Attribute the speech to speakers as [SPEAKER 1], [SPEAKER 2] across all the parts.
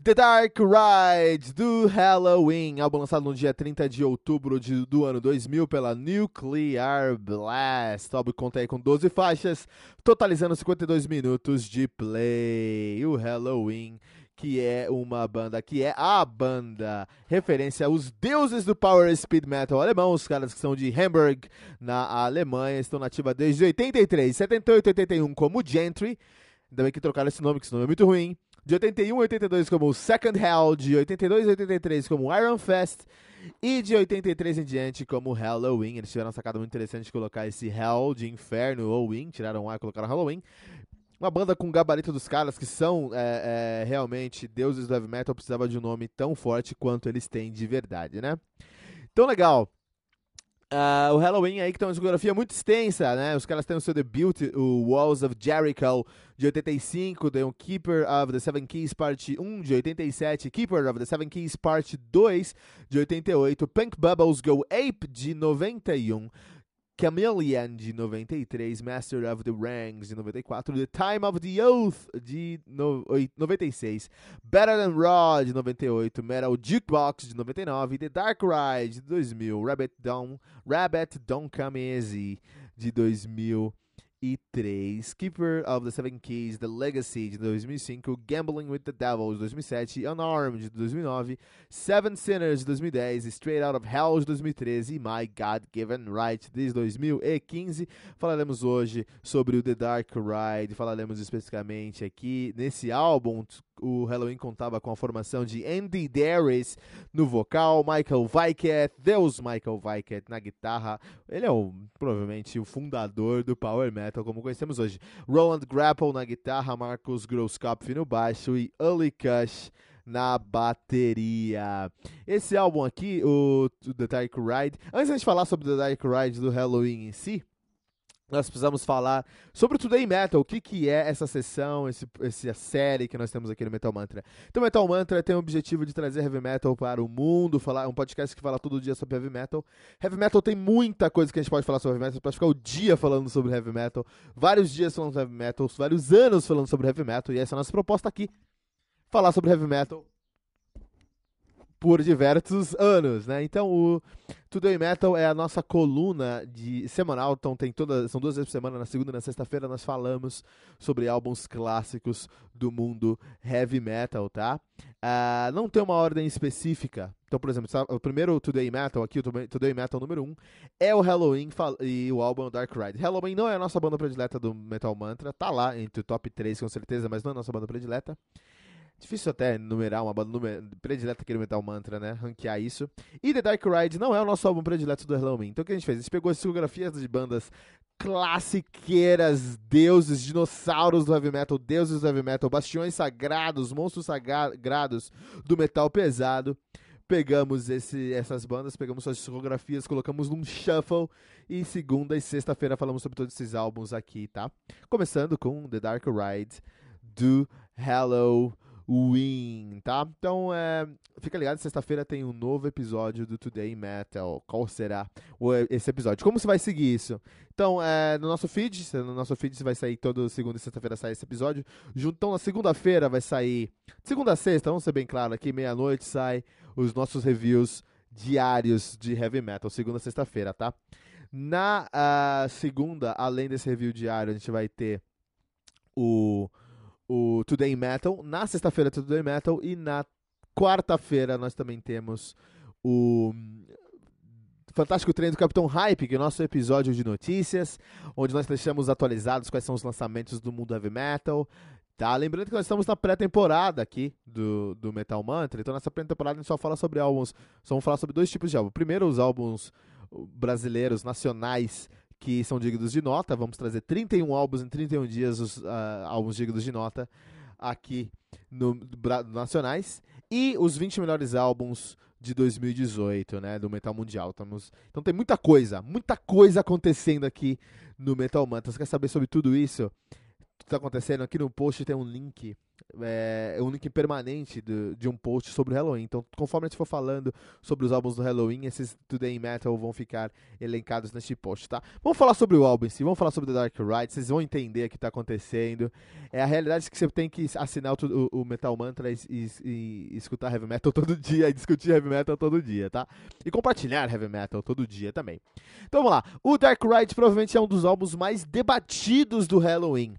[SPEAKER 1] The Dark Ride do Halloween, álbum lançado no dia 30 de outubro de, do ano 2000 pela Nuclear Blast. O álbum conta aí com 12 faixas, totalizando 52 minutos de play. O Halloween, que é uma banda, que é a banda referência aos deuses do Power Speed Metal alemão, os caras que são de Hamburg, na Alemanha, estão nativa desde 83, 78 81 como Gentry. Ainda bem que trocaram esse nome, que esse nome é muito ruim de 81 a 82 como Second Hell, de 82 a 83 como Iron Fest e de 83 em diante como Halloween. Eles tiveram uma sacada muito interessante de colocar esse Hell de inferno ou Win, tiraram o A e colocaram Halloween. Uma banda com gabarito dos caras que são é, é, realmente deuses do heavy metal precisava de um nome tão forte quanto eles têm de verdade, né? Então, legal. Uh, o Halloween aí que tem uma discografia muito extensa, né? Os caras têm o seu debut, o Walls of Jericho, de 85, tem o Keeper of the Seven Keys Parte 1, de 87, Keeper of the Seven Keys Parte 2, de 88, Pink Bubbles Go Ape, de 91, Chameleon de 93, Master of the Ranks de 94, The Time of the Oath de no, 96, Better Than Raw de 98, Metal Jukebox de 99, The Dark Ride de 2000, Rabbit Don't, Rabbit Don't Come Easy de 2000 2003, Keeper of the Seven Keys, The Legacy de 2005, Gambling with the Devil de 2007, Unarmed de 2009, Seven Sinners de 2010, Straight Out of Hell de 2013 e My God Given Right de 2015. Falaremos hoje sobre o The Dark Ride, falaremos especificamente aqui nesse álbum o Halloween contava com a formação de Andy Darius no vocal, Michael Vaiket, Deus Michael Vaiket na guitarra. Ele é o, provavelmente o fundador do Power Metal, como conhecemos hoje. Roland Grapple na guitarra, Marcus Grosskopf no baixo e Uli Kush na bateria. Esse álbum aqui, o The Dark Ride. Antes de falar sobre The Dark Ride do Halloween em si, nós precisamos falar sobre o Today Metal, o que, que é essa sessão, esse, essa série que nós temos aqui no Metal Mantra. Então, Metal Mantra tem o objetivo de trazer heavy metal para o mundo, falar um podcast que fala todo dia sobre heavy metal. Heavy metal tem muita coisa que a gente pode falar sobre heavy metal, pode ficar o dia falando sobre heavy metal, vários dias falando sobre heavy metal, vários anos falando sobre heavy metal, e essa é a nossa proposta aqui, falar sobre heavy metal por diversos anos, né? Então o Today Metal é a nossa coluna de semanal, então tem toda, são duas vezes por semana, na segunda e na sexta-feira nós falamos sobre álbuns clássicos do mundo heavy metal, tá? Uh, não tem uma ordem específica. Então, por exemplo, o primeiro Today Metal aqui, o Today Metal número 1, um, é o Halloween e o álbum Dark Ride. Halloween não é a nossa banda predileta do Metal Mantra, tá lá entre o top 3 com certeza, mas não é a nossa banda predileta. Difícil até numerar uma banda predileta aqui no Metal Mantra, né? Ranquear isso. E The Dark Ride não é o nosso álbum predileto do Halloween. Então o que a gente fez? A gente pegou as discografias de bandas classiqueiras, deuses, dinossauros do heavy metal, deuses do heavy metal, bastiões sagrados, monstros sagrados do metal pesado. Pegamos esse, essas bandas, pegamos suas discografias, colocamos num shuffle e segunda e sexta-feira falamos sobre todos esses álbuns aqui, tá? Começando com The Dark Ride do Halloween. Win, tá? Então, é, fica ligado, sexta-feira tem um novo episódio do Today Metal. Qual será esse episódio? Como você vai seguir isso? Então, é, no nosso feed, no nosso feed vai sair toda segunda e sexta-feira sai esse episódio. Então, na segunda-feira vai sair, segunda a sexta, vamos ser bem claro aqui, meia-noite sai os nossos reviews diários de heavy metal, segunda a sexta-feira, tá? Na uh, segunda, além desse review diário, a gente vai ter o, o Today Metal. Na sexta-feira, Today Metal. E na quarta-feira, nós também temos o Fantástico Treino do Capitão Hype, que é o nosso episódio de notícias, onde nós deixamos atualizados quais são os lançamentos do mundo heavy metal. Tá? Lembrando que nós estamos na pré-temporada aqui do, do Metal Mantra, então nessa pré-temporada a gente só fala sobre álbuns, só vamos falar sobre dois tipos de álbuns. Primeiro, os álbuns brasileiros, nacionais, que são dignos de nota. Vamos trazer 31 álbuns em 31 dias, os uh, álbuns dignos de nota aqui no, no Nacionais. E os 20 melhores álbuns de 2018, né, do Metal Mundial. Estamos, então tem muita coisa, muita coisa acontecendo aqui no Metal Mantra. Quer saber sobre tudo isso? que está acontecendo, aqui no post tem um link, é, um link permanente do, de um post sobre o Halloween. Então, conforme a gente for falando sobre os álbuns do Halloween, esses Today Metal vão ficar elencados neste post, tá? Vamos falar sobre o álbum em si, vamos falar sobre The Dark Ride, vocês vão entender o que está acontecendo. É a realidade que você tem que assinar o, o Metal Mantra e, e, e, escutar Heavy Metal todo dia, e discutir Heavy Metal todo dia, tá? E compartilhar Heavy Metal todo dia também. Então vamos lá, o Dark Ride provavelmente é um dos álbuns mais debatidos do Halloween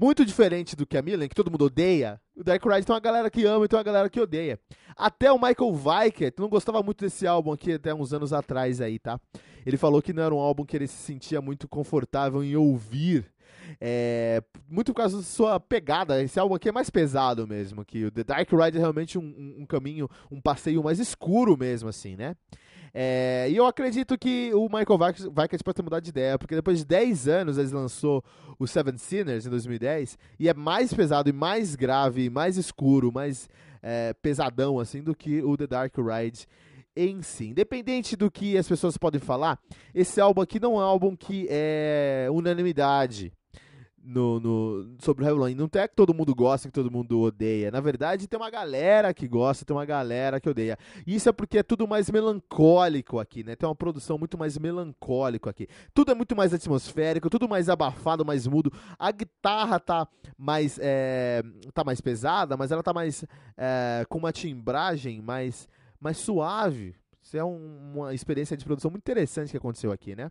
[SPEAKER 1] muito diferente do que a Milan, que todo mundo odeia, o Dark Ride tem uma galera que ama e tem uma galera que odeia. Até o Michael Weikert não gostava muito desse álbum aqui até uns anos atrás aí, tá? Ele falou que não era um álbum que ele se sentia muito confortável em ouvir. É, muito por causa da sua pegada. Esse álbum aqui é mais pesado mesmo. que O The Dark Ride é realmente um, um, um caminho, um passeio mais escuro mesmo, assim, né? É, e eu acredito que o Michael Vikings pode ter mudado de ideia, porque depois de 10 anos ele lançou o Seven Sinners em 2010, e é mais pesado e mais grave, mais escuro, mais é, pesadão assim do que o The Dark Ride em si. Independente do que as pessoas podem falar, esse álbum aqui não é um álbum que é unanimidade no, no, sobre o Halloween. Não é que todo mundo gosta, que todo mundo odeia. Na verdade, tem uma galera que gosta, tem uma galera que odeia. Isso é porque é tudo mais melancólico aqui, né? Tem uma produção muito mais melancólico aqui. Tudo é muito mais atmosférico, tudo mais abafado, mais mudo. A guitarra tá mais, é, tá mais pesada, mas ela tá mais é, com uma timbragem mais, mais suave. Isso é um, uma experiência de produção muito interessante que aconteceu aqui, né?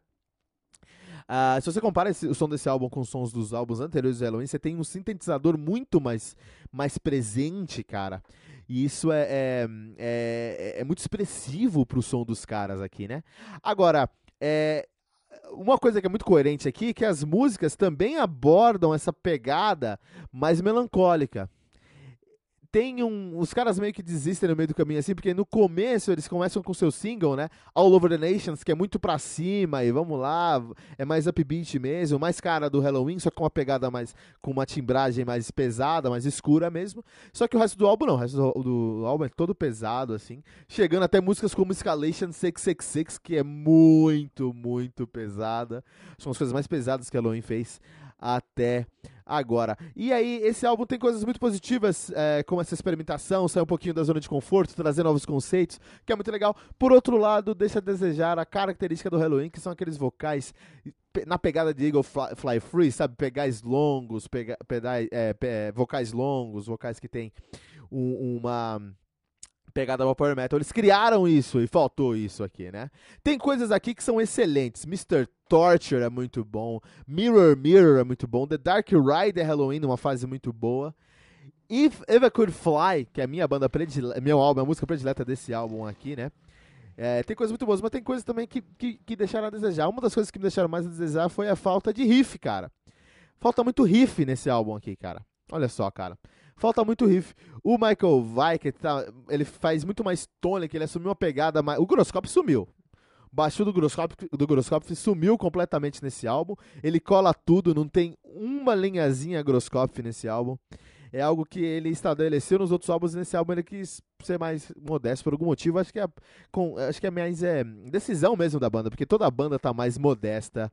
[SPEAKER 1] Uh, se você compara esse, o som desse álbum com os sons dos álbuns anteriores do Halloween, você tem um sintetizador muito mais, mais presente, cara. E isso é, é, é, é muito expressivo pro som dos caras aqui, né? Agora, é, uma coisa que é muito coerente aqui é que as músicas também abordam essa pegada mais melancólica tem um. Os caras meio que desistem no meio do caminho, assim, porque no começo eles começam com seu single, né? All Over the Nations, que é muito pra cima, e vamos lá, é mais upbeat mesmo, mais cara do Halloween, só com uma pegada mais. com uma timbragem mais pesada, mais escura mesmo. Só que o resto do álbum não, o resto do, do álbum é todo pesado, assim. Chegando até músicas como Escalation 666, que é muito, muito pesada. São as coisas mais pesadas que Halloween fez até agora. E aí, esse álbum tem coisas muito positivas, é, como essa experimentação, sair um pouquinho da zona de conforto, trazer novos conceitos, que é muito legal. Por outro lado, deixa a desejar a característica do Halloween, que são aqueles vocais na pegada de Eagle Fly, Fly Free, sabe? Pegais longos, pega, é, vocais longos, vocais que tem um, uma pegada ao Power Metal. Eles criaram isso e faltou isso aqui, né? Tem coisas aqui que são excelentes. Mr. Torture é muito bom. Mirror Mirror é muito bom. The Dark Ride é Halloween, uma fase muito boa. If Ever Could Fly, que é a minha banda predileta, meu álbum, a música predileta desse álbum aqui, né? É, tem coisas muito boas, mas tem coisas também que, que, que deixaram a desejar. Uma das coisas que me deixaram mais a desejar foi a falta de riff, cara. Falta muito riff nesse álbum aqui, cara. Olha só, cara falta muito riff. O Michael Vai, tá, ele faz muito mais tônica, ele assumiu uma pegada mais... O Groscop sumiu. O baixo do Groscop, do Groscop sumiu completamente nesse álbum. Ele cola tudo, não tem uma linhazinha Groscop nesse álbum. É algo que ele estabeleceu nos outros álbuns nesse álbum ele quis ser mais modesto por algum motivo. Acho que é, com, acho que é mais é, decisão mesmo da banda, porque toda a banda tá mais modesta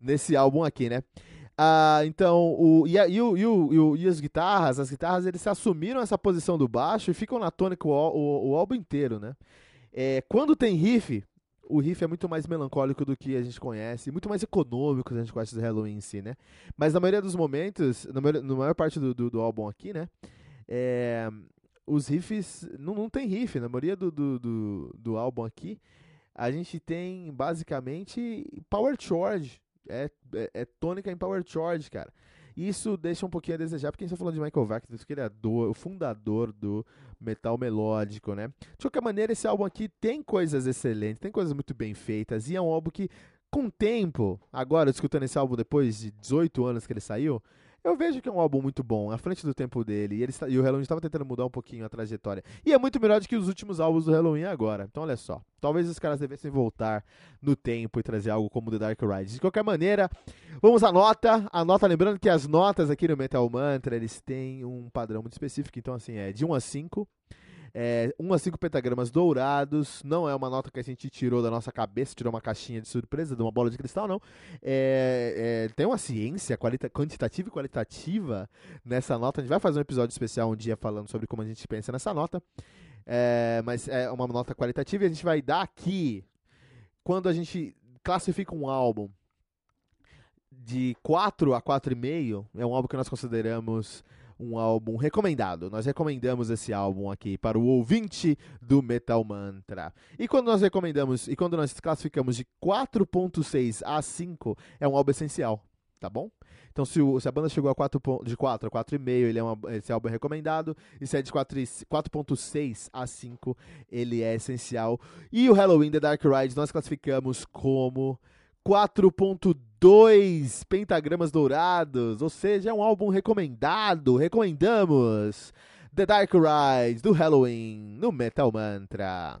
[SPEAKER 1] nesse álbum aqui, né? Ah, então, o, e, e, o, e, o, e, as guitarras, as guitarras, eles assumiram essa posição do baixo e ficam na tônica o, o, o álbum inteiro, né? É, quando tem riff, o riff é muito mais melancólico do que a gente conhece, muito mais econômico que a gente conhece do Halloween em si, né? Mas na maioria dos momentos, na maior, na maior parte do, do, do, álbum aqui, né? É, os riffs, não, não tem riff, na maioria do, do, do, do álbum aqui, a gente tem basicamente power chord, é, é, é, tônica em Power Chord, cara. Isso deixa um pouquinho a desejar, porque a gente tá falando de Michael Wachter, o criador, o fundador do metal melódico, né? De qualquer maneira, esse álbum aqui tem coisas excelentes, tem coisas muito bem feitas, e é um álbum que, com o tempo, agora, escutando esse álbum depois de 18 anos que ele saiu, eu vejo que é um álbum muito bom, à frente do tempo dele. E, ele, e o Halloween estava tentando mudar um pouquinho a trajetória. E é muito melhor do que os últimos álbuns do Halloween agora. Então, olha só. Talvez os caras devessem voltar no tempo e trazer algo como The Dark Ride. De qualquer maneira, vamos à nota. A nota, lembrando que as notas aqui no Metal Mantra, eles têm um padrão muito específico. Então, assim, é de 1 a 5. É, 1 a 5 pentagramas dourados. Não é uma nota que a gente tirou da nossa cabeça, tirou uma caixinha de surpresa, de uma bola de cristal, não. É, é, tem uma ciência quantitativa e qualitativa nessa nota. A gente vai fazer um episódio especial um dia falando sobre como a gente pensa nessa nota. É, mas é uma nota qualitativa e a gente vai dar aqui quando a gente classifica um álbum de 4 a 4,5, é um álbum que nós consideramos um álbum recomendado. Nós recomendamos esse álbum aqui para o ouvinte do Metal Mantra. E quando nós recomendamos, e quando nós classificamos de 4.6 a 5, é um álbum essencial, tá bom? Então, se, o, se, a banda chegou a 4, de 4 a 4,5, ele é uma, esse álbum é recomendado. E se é de 4,6 a 5, ele é essencial. E o Halloween The Dark Ride nós classificamos como 4.2 pentagramas dourados, ou seja, é um álbum recomendado, recomendamos. The Dark Rise do Halloween no Metal Mantra.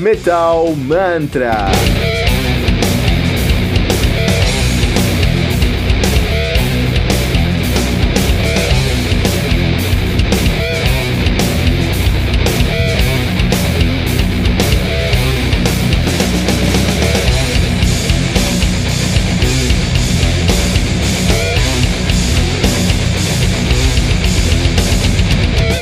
[SPEAKER 1] Metal Mantra.